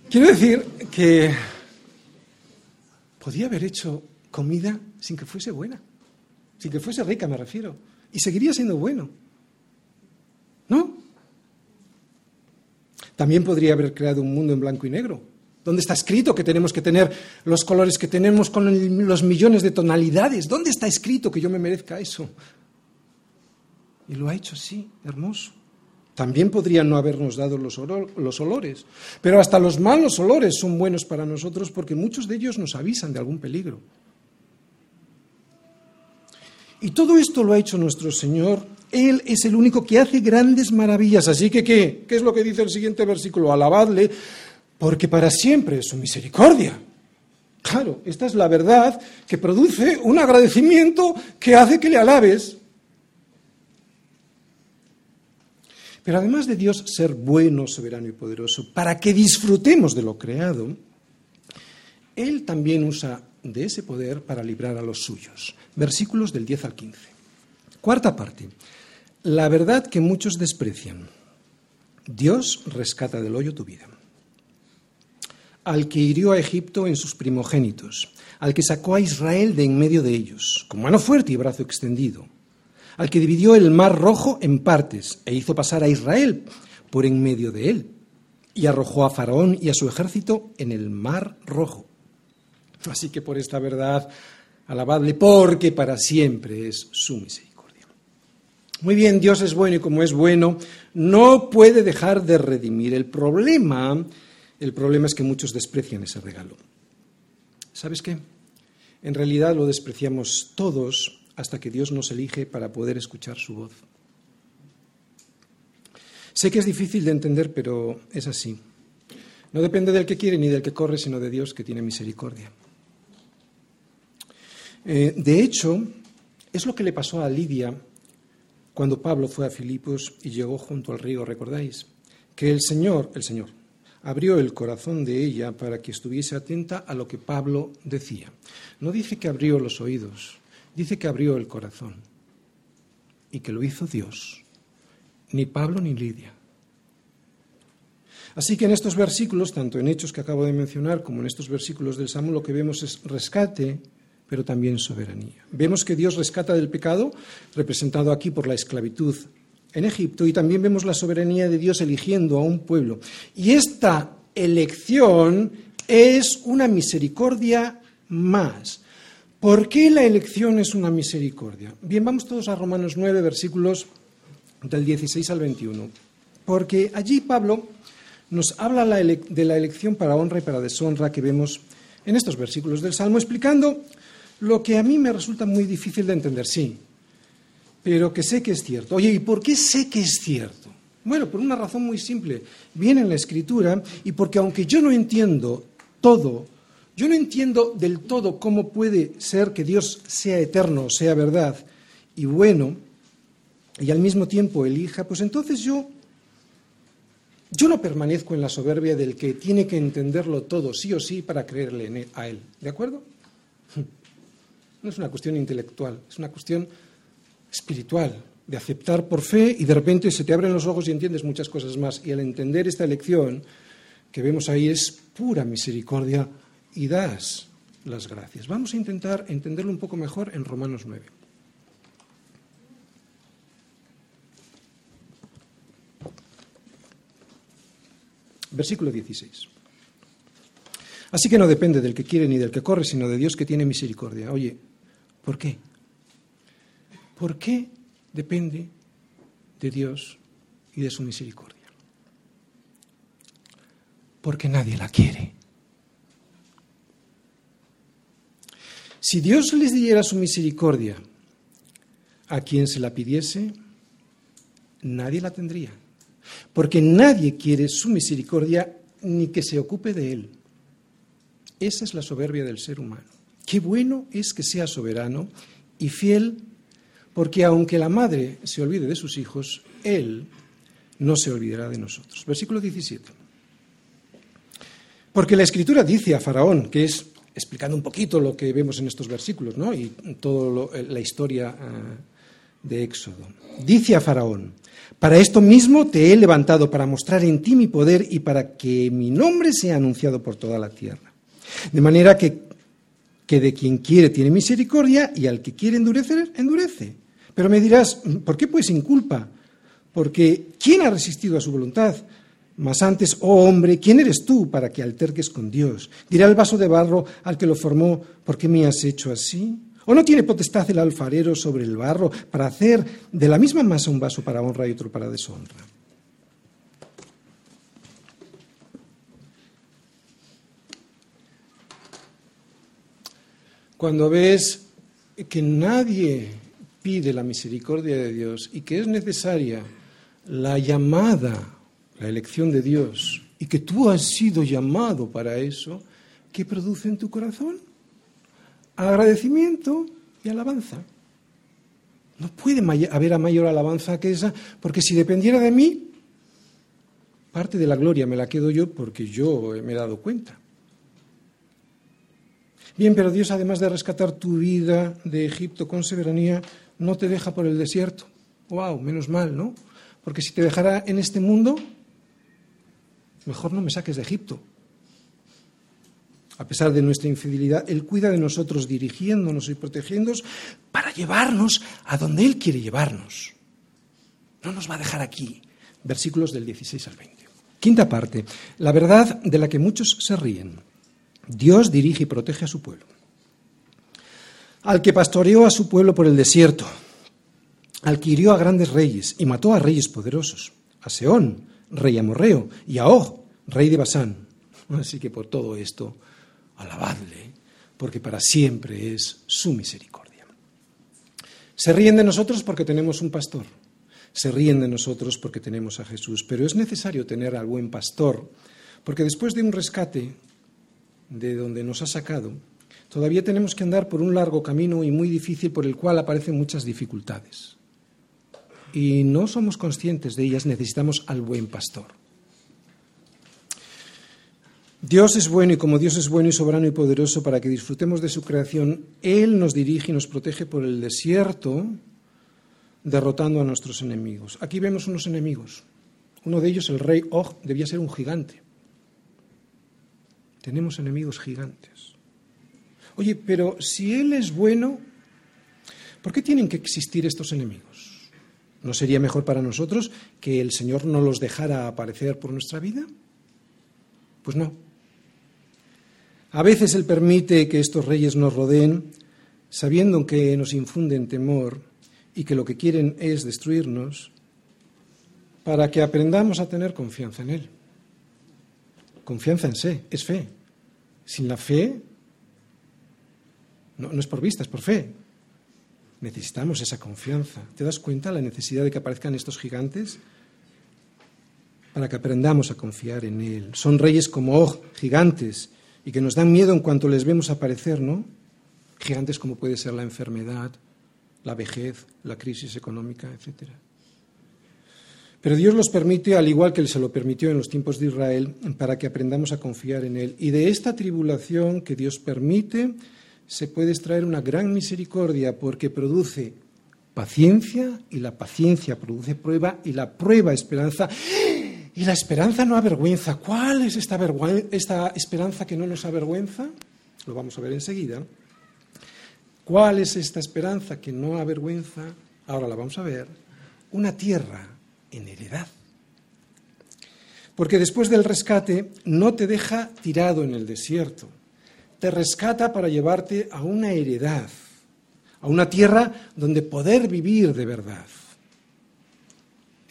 S1: Quiero decir que podía haber hecho comida sin que fuese buena, sin que fuese rica, me refiero, y seguiría siendo bueno. ¿No? También podría haber creado un mundo en blanco y negro, ¿Dónde está escrito que tenemos que tener los colores que tenemos con los millones de tonalidades? ¿Dónde está escrito que yo me merezca eso? Y lo ha hecho así, hermoso. También podría no habernos dado los, los, olores, pero hasta los malos olores son buenos para nosotros porque muchos de ellos nos avisan de algún peligro. Y todo esto lo ha hecho nuestro Señor él es el único que hace grandes maravillas. Así que, ¿qué? ¿Qué es lo que dice el siguiente versículo? Alabadle, porque para siempre es su misericordia. Claro, esta es la verdad que produce un agradecimiento que hace que le alabes. Pero además de Dios ser bueno, soberano y poderoso, para que disfrutemos de lo creado, Él también usa de ese poder para librar a los suyos. Versículos del 10 al 15. Cuarta parte. La verdad que muchos desprecian. Dios rescata del hoyo tu vida. Al que hirió a Egipto en sus primogénitos, al que sacó a Israel de en medio de ellos, con mano fuerte y brazo extendido, al que dividió el mar rojo en partes e hizo pasar a Israel por en medio de él, y arrojó a Faraón y a su ejército en el mar rojo. Así que por esta verdad, alabadle, porque para siempre es su misericordia. Muy bien, Dios es bueno y como es bueno, no puede dejar de redimir. El problema, el problema es que muchos desprecian ese regalo. ¿Sabes qué? En realidad lo despreciamos todos hasta que Dios nos elige para poder escuchar su voz. Sé que es difícil de entender, pero es así. No depende del que quiere ni del que corre, sino de Dios que tiene misericordia. Eh, de hecho, es lo que le pasó a Lidia cuando Pablo fue a Filipos y llegó junto al río, ¿recordáis? Que el Señor, el Señor, abrió el corazón de ella para que estuviese atenta a lo que Pablo decía. No dice que abrió los oídos, dice que abrió el corazón y que lo hizo Dios, ni Pablo ni Lidia. Así que en estos versículos, tanto en Hechos que acabo de mencionar como en estos versículos del Salmo, lo que vemos es rescate, pero también soberanía. Vemos que Dios rescata del pecado, representado aquí por la esclavitud en Egipto, y también vemos la soberanía de Dios eligiendo a un pueblo. Y esta elección es una misericordia más. ¿Por qué la elección es una misericordia? Bien, vamos todos a Romanos 9, versículos del 16 al 21. Porque allí Pablo nos habla de la elección para honra y para deshonra que vemos en estos versículos del Salmo, explicando lo que a mí me resulta muy difícil de entender, sí, pero que sé que es cierto. Oye, ¿y por qué sé que es cierto? Bueno, por una razón muy simple. Viene en la escritura y porque aunque yo no entiendo todo, yo no entiendo del todo cómo puede ser que Dios sea eterno, sea verdad y bueno, y al mismo tiempo elija, pues entonces yo, yo no permanezco en la soberbia del que tiene que entenderlo todo, sí o sí, para creerle a Él. ¿De acuerdo? No es una cuestión intelectual, es una cuestión espiritual, de aceptar por fe y de repente se te abren los ojos y entiendes muchas cosas más. Y al entender esta elección que vemos ahí es pura misericordia y das las gracias. Vamos a intentar entenderlo un poco mejor en Romanos 9. Versículo 16. Así que no depende del que quiere ni del que corre, sino de Dios que tiene misericordia. Oye, ¿Por qué? ¿Por qué depende de Dios y de su misericordia. Porque nadie la quiere. Si Dios les diera su misericordia a quien se la pidiese, nadie la tendría. Porque nadie quiere su misericordia ni que se ocupe de él. Esa es la soberbia del ser humano. Qué bueno es que sea soberano y fiel, porque aunque la madre se olvide de sus hijos, él no se olvidará de nosotros. Versículo 17. Porque la escritura dice a Faraón, que es explicando un poquito lo que vemos en estos versículos, ¿no? Y toda la historia ah, de Éxodo. Dice a Faraón, para esto mismo te he levantado, para mostrar en ti mi poder y para que mi nombre sea anunciado por toda la tierra. De manera que, que de quien quiere tiene misericordia y al que quiere endurecer, endurece. Pero me dirás, ¿por qué pues sin culpa? Porque ¿quién ha resistido a su voluntad? Mas antes, oh hombre, ¿quién eres tú para que alterques con Dios? Dirá el vaso de barro al que lo formó, ¿por qué me has hecho así? ¿O no tiene potestad el alfarero sobre el barro para hacer de la misma masa un vaso para honra y otro para deshonra? Cuando ves que nadie pide la misericordia de Dios y que es necesaria la llamada, la elección de Dios, y que tú has sido llamado para eso, ¿qué produce en tu corazón? Agradecimiento y alabanza. No puede haber mayor alabanza que esa, porque si dependiera de mí, parte de la gloria me la quedo yo porque yo me he dado cuenta. Bien, pero Dios, además de rescatar tu vida de Egipto con soberanía, no te deja por el desierto. ¡Wow! Menos mal, ¿no? Porque si te dejara en este mundo, mejor no me saques de Egipto. A pesar de nuestra infidelidad, Él cuida de nosotros dirigiéndonos y protegiéndonos para llevarnos a donde Él quiere llevarnos. No nos va a dejar aquí. Versículos del 16 al 20. Quinta parte. La verdad de la que muchos se ríen. Dios dirige y protege a su pueblo. Al que pastoreó a su pueblo por el desierto, al que hirió a grandes reyes y mató a reyes poderosos, a Seón, rey amorreo, y a Og, rey de Basán. Así que por todo esto, alabadle, porque para siempre es su misericordia. Se ríen de nosotros porque tenemos un pastor, se ríen de nosotros porque tenemos a Jesús, pero es necesario tener al buen pastor, porque después de un rescate, de donde nos ha sacado, todavía tenemos que andar por un largo camino y muy difícil por el cual aparecen muchas dificultades. Y no somos conscientes de ellas, necesitamos al buen pastor. Dios es bueno y como Dios es bueno y soberano y poderoso para que disfrutemos de su creación, Él nos dirige y nos protege por el desierto, derrotando a nuestros enemigos. Aquí vemos unos enemigos. Uno de ellos, el rey Og, debía ser un gigante. Tenemos enemigos gigantes. Oye, pero si Él es bueno, ¿por qué tienen que existir estos enemigos? ¿No sería mejor para nosotros que el Señor no los dejara aparecer por nuestra vida? Pues no. A veces Él permite que estos reyes nos rodeen, sabiendo que nos infunden temor y que lo que quieren es destruirnos, para que aprendamos a tener confianza en Él. Confianza en sí, es fe. Sin la fe, no, es por vista, es por fe. Necesitamos esa confianza. ¿Te das cuenta la necesidad de que aparezcan estos gigantes? Para que aprendamos a confiar en Él. Son reyes como Og, gigantes, y que nos dan miedo en cuanto les vemos aparecer, ¿no? Gigantes como puede ser la enfermedad, la vejez, la crisis económica, etcétera. Pero Dios los permite, al igual que se lo permitió en los tiempos de Israel, para que aprendamos a confiar en Él. Y de esta tribulación que Dios permite, se puede extraer una gran misericordia porque produce paciencia y la paciencia produce prueba y la prueba esperanza. Y la esperanza no avergüenza. ¿Cuál es esta, esperanza que no nos avergüenza? Lo vamos a ver enseguida. ¿Cuál es esta esperanza que no avergüenza? Ahora la vamos a ver. Una tierra en heredad. Porque después del rescate no te deja tirado en el desierto, te rescata para llevarte a una heredad, a una tierra donde poder vivir de verdad.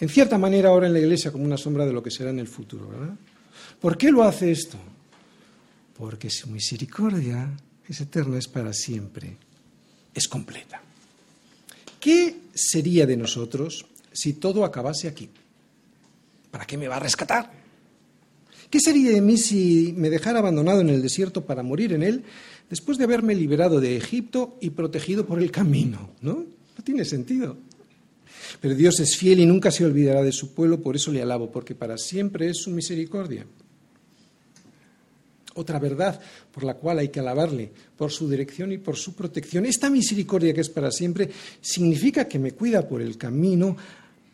S1: en cierta manera ahora en la iglesia como una sombra de lo que será en el futuro, ¿verdad? ¿Por qué lo hace esto? Porque su misericordia es eterna, es para siempre, es completa. ¿Qué sería de nosotros si todo acabase aquí? ¿Para qué me va a rescatar? ¿Qué sería de mí si me dejara abandonado en el desierto para morir en él después de haberme liberado de Egipto y protegido por el camino? ¿No? No tiene sentido. Pero Dios es fiel y nunca se olvidará de su pueblo, por eso le alabo, porque para siempre es su misericordia. Otra verdad por la cual hay que alabarle, por su dirección y por su protección. Esta misericordia que es para siempre significa que me cuida por el camino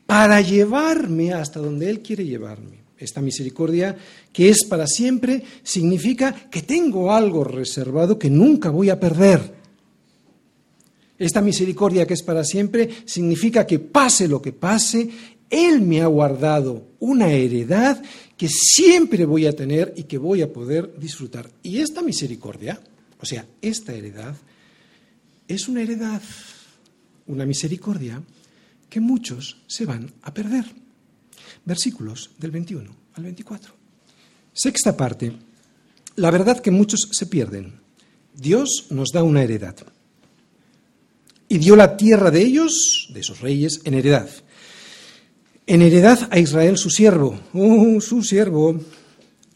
S1: para llevarme hasta donde Él quiere llevarme. Esta misericordia que es para siempre significa que tengo algo reservado que nunca voy a perder. Esta misericordia que es para siempre significa que pase lo que pase, Él me ha guardado una heredad que siempre voy a tener y que voy a poder disfrutar. Y esta misericordia, o sea, esta heredad, es una heredad, una misericordia que muchos se van a perder. Versículos del 21 al 24. Sexta parte. La verdad que muchos se pierden. Dios nos da una heredad y dio la tierra de ellos, de esos reyes, en heredad. En heredad a Israel su siervo, oh, su siervo.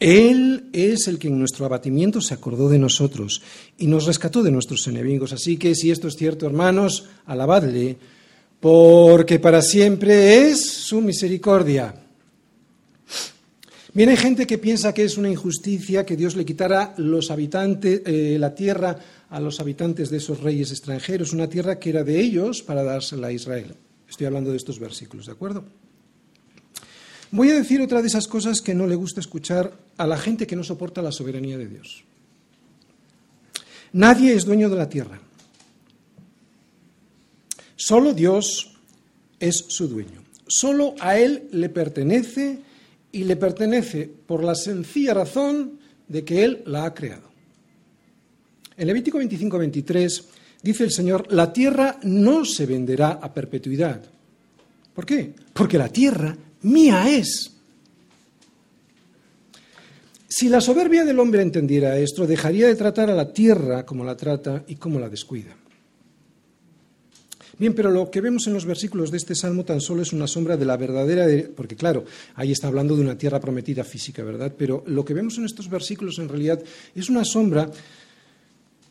S1: Él es el que en nuestro abatimiento se acordó de nosotros y nos rescató de nuestros enemigos. Así que si esto es cierto, hermanos, alabadle, porque para siempre es su misericordia. Hay gente que piensa que es una injusticia que Dios le quitara los habitantes, eh, la tierra a los habitantes de esos reyes extranjeros, una tierra que era de ellos para dársela a Israel. Estoy hablando de estos versículos, ¿de acuerdo? Voy a decir otra de esas cosas que no le gusta escuchar a la gente que no soporta la soberanía de Dios. Nadie es dueño de la tierra. Solo Dios es su dueño. Solo a Él le pertenece y le pertenece por la sencilla razón de que Él la ha creado. En Levítico 25-23 dice el Señor, la tierra no se venderá a perpetuidad. ¿Por qué? Porque la tierra mía es. Si la soberbia del hombre entendiera esto, dejaría de tratar a la tierra como la trata y como la descuida. Bien, pero lo que vemos en los versículos de este salmo tan solo es una sombra de la verdadera, porque claro, ahí está hablando de una tierra prometida física, ¿verdad? Pero lo que vemos en estos versículos en realidad es una sombra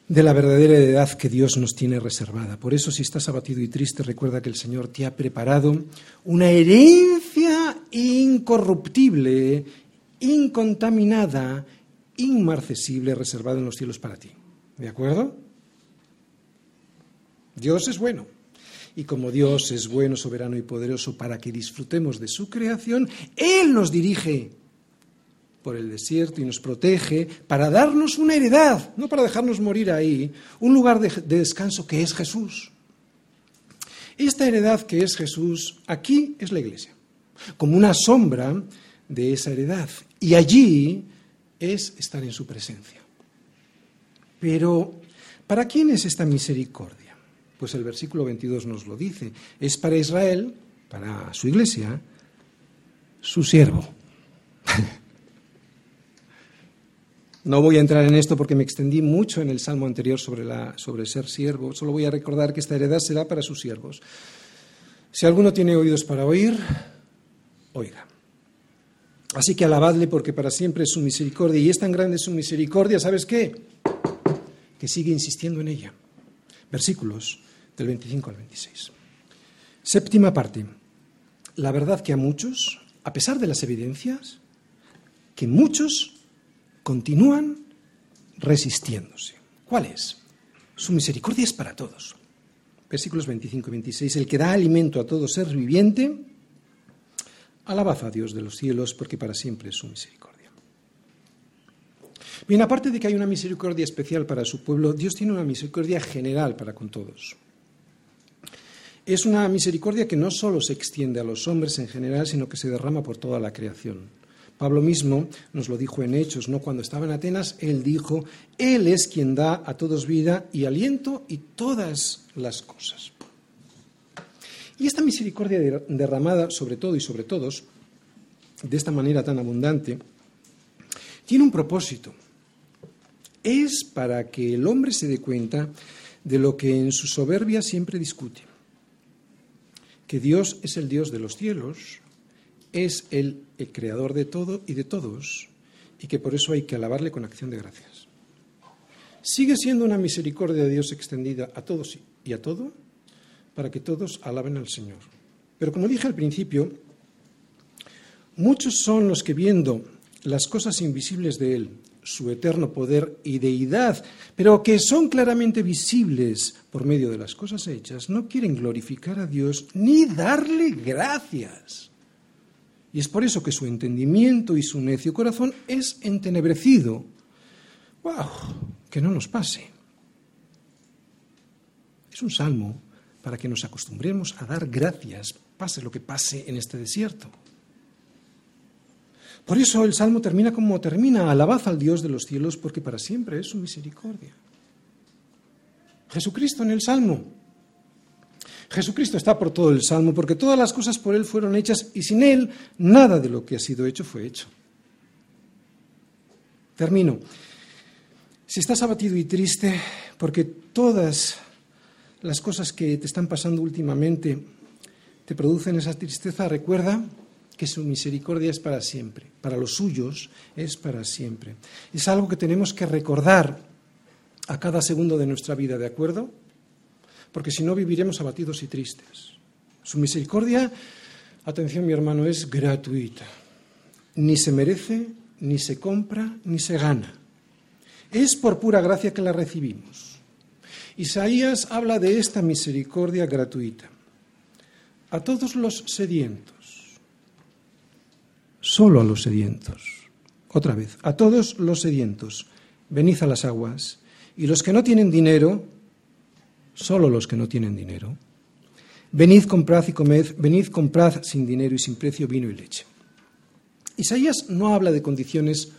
S1: de la verdadera edad que Dios nos tiene reservada. Por eso, si estás abatido y triste, recuerda que el Señor te ha preparado una herencia incorruptible, incontaminada, inmarcesible, reservada en los cielos para ti. ¿De acuerdo? Dios es bueno. Y como Dios es bueno, soberano y poderoso para que disfrutemos de su creación, Él nos dirige por el desierto y nos protege para darnos una heredad, no para dejarnos morir ahí, un lugar de, descanso que es Jesús. Esta heredad que es Jesús, aquí es la iglesia, como una sombra de esa heredad. Y allí es estar en su presencia. Pero, ¿para quién es esta misericordia? Pues el versículo 22 nos lo dice. Es para Israel, para su iglesia, su siervo. No voy a entrar en esto porque me extendí mucho en el salmo anterior sobre, sobre ser siervo. Solo voy a recordar que esta heredad será para sus siervos. Si alguno tiene oídos para oír, oiga. Así que alabadle porque para siempre es su misericordia. Y es tan grande su misericordia, ¿sabes qué? Que sigue insistiendo en ella. Versículos del 25 al 26. Séptima parte. La verdad que a muchos, a pesar de las evidencias, que muchos continúan resistiéndose. ¿Cuál es? Su misericordia es para todos. Versículos 25 y 26. El que da alimento a todo ser viviente, alabad a Dios de los cielos, porque para siempre es su misericordia. Bien, aparte de que hay una misericordia especial para su pueblo, Dios tiene una misericordia general para con todos. Es una misericordia que no solo se extiende a los hombres en general, sino que se derrama por toda la creación. Pablo mismo nos lo dijo en Hechos, ¿no? Cuando estaba en Atenas, él dijo, Él es quien da a todos vida y aliento y todas las cosas. Y esta misericordia derramada sobre todo y sobre todos, de esta manera tan abundante, tiene un propósito. Es para que el hombre se dé cuenta de lo que en su soberbia siempre discute, que Dios es el Dios de los cielos, es el, el creador de todo y de todos, y que por eso hay que alabarle con acción de gracias. Sigue siendo una misericordia de Dios extendida a todos y a todo, para que todos alaben al Señor. Pero como dije al principio, muchos son los que viendo las cosas invisibles de Él, su eterno poder y deidad, pero que son claramente visibles por medio de las cosas hechas, no quieren glorificar a Dios ni darle gracias. Y es por eso que su entendimiento y su necio corazón es entenebrecido. ¡Wow! Que no nos pase. Es un salmo para que nos acostumbremos a dar gracias, pase lo que pase en este desierto. Por eso el Salmo termina como termina, alabad al Dios de los cielos, porque para siempre es su misericordia. Jesucristo en el Salmo. Jesucristo está por todo el Salmo, porque todas las cosas por Él fueron hechas y sin Él nada de lo que ha sido hecho fue hecho. Termino. Si estás abatido y triste porque todas las cosas que te están pasando últimamente te producen esa tristeza, recuerda que su misericordia es para siempre, para los suyos es para siempre. Es algo que tenemos que recordar a cada segundo de nuestra vida, ¿de acuerdo? Porque si no viviremos abatidos y tristes. Su misericordia, atención mi hermano, es gratuita. Ni se merece, ni se compra, ni se gana. Es por pura gracia que la recibimos. Isaías habla de esta misericordia gratuita. A todos los sedientos, solo a los sedientos, otra vez, a todos los sedientos, venid a las aguas, y los que no tienen dinero, solo los que no tienen dinero, venid, comprad y comed, venid, comprad sin dinero y sin precio vino y leche. Isaías no habla de condiciones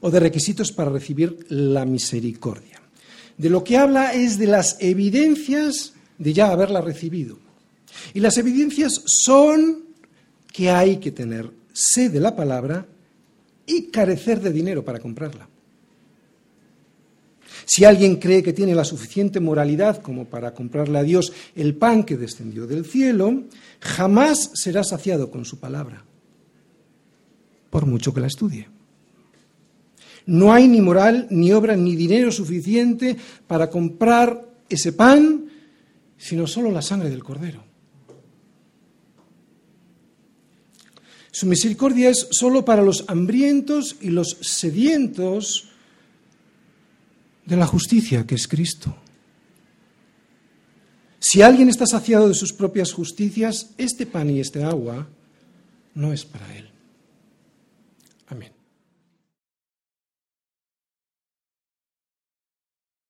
S1: o de requisitos para recibir la misericordia. De lo que habla es de las evidencias de ya haberla recibido. Y las evidencias son que hay que tener sed de la palabra y carecer de dinero para comprarla. Si alguien cree que tiene la suficiente moralidad como para comprarle a Dios el pan que descendió del cielo, jamás será saciado con su palabra, por mucho que la estudie. No hay ni moral, ni obra, ni dinero suficiente para comprar ese pan, sino solo la sangre del cordero. Su misericordia es solo para los hambrientos y los sedientos de la justicia que es Cristo. Si alguien está saciado de sus propias justicias, este pan y este agua no es para él.